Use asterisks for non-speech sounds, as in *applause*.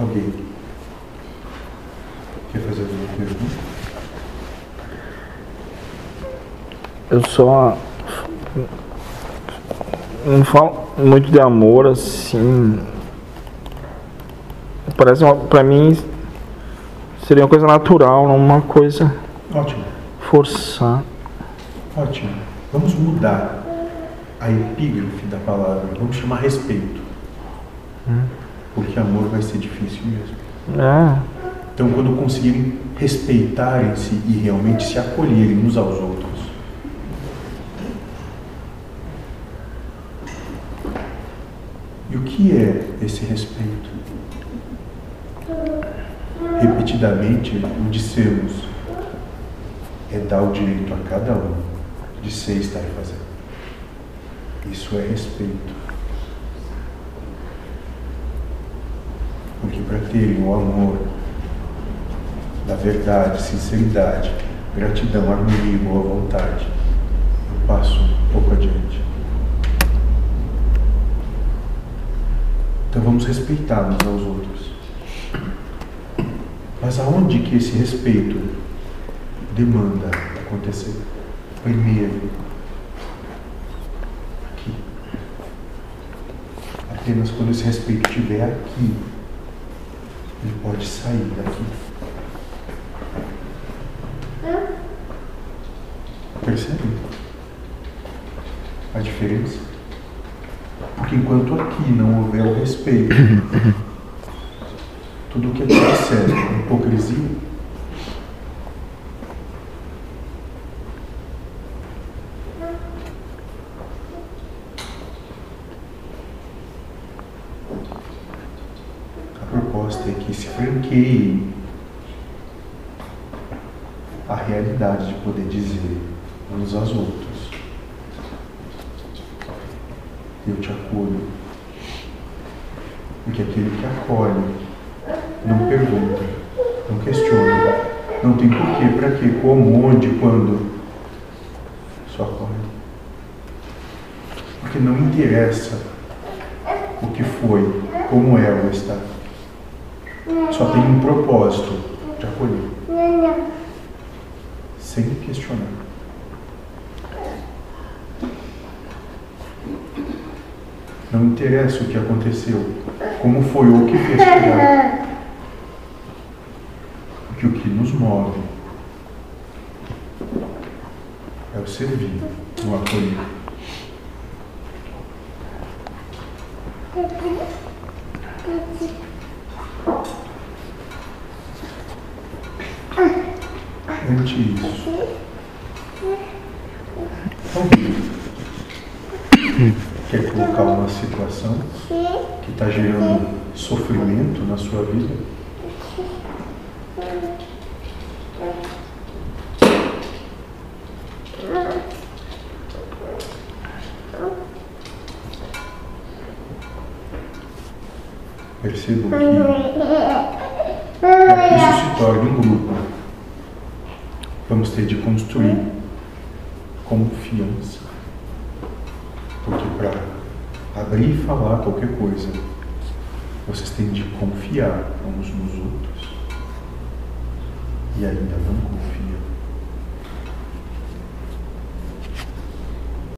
Alguém? Quer fazer alguma pergunta? Eu só não falo muito de amor assim. Parece uma, pra mim seria uma coisa natural, não uma coisa Ótimo, forçada. ótimo. Vamos mudar a epígrafe da palavra. Vamos chamar respeito. Porque amor vai ser difícil mesmo. É. Então, quando conseguirem respeitarem-se e realmente se acolherem uns aos outros, e o que é esse respeito? Repetidamente o dissemos, é dar o direito a cada um de ser e estar fazendo. Isso é respeito. Porque para terem o amor da verdade, sinceridade, gratidão, harmonia e boa vontade, eu passo um pouco adiante. Então vamos respeitar uns aos outros. Mas aonde que esse respeito demanda acontecer? Primeiro, aqui. Apenas quando esse respeito estiver aqui, ele pode sair daqui. Percebe a diferença? Porque enquanto aqui não houver o respeito, *coughs* tudo o que aqui disser é hipocrisia, é que se franqueie a realidade de poder dizer uns aos outros. Eu te acolho. Porque aquele que acolhe não pergunta, não questiona, não tem porquê, para quê, como, onde, quando. Só acolhe. Porque não interessa o que foi, como é ou está. Só tem um propósito de acolher sem questionar. Não interessa o que aconteceu, como foi ou o que fez chegar. Porque o que nos move é o servir, o acolher. Isso, alguém quer colocar uma situação que está gerando sofrimento na sua vida? Percebam que isso se torne um grupo, vamos ter de construir confiança. Porque para abrir e falar qualquer coisa, vocês têm de confiar uns nos outros. E ainda não confiam.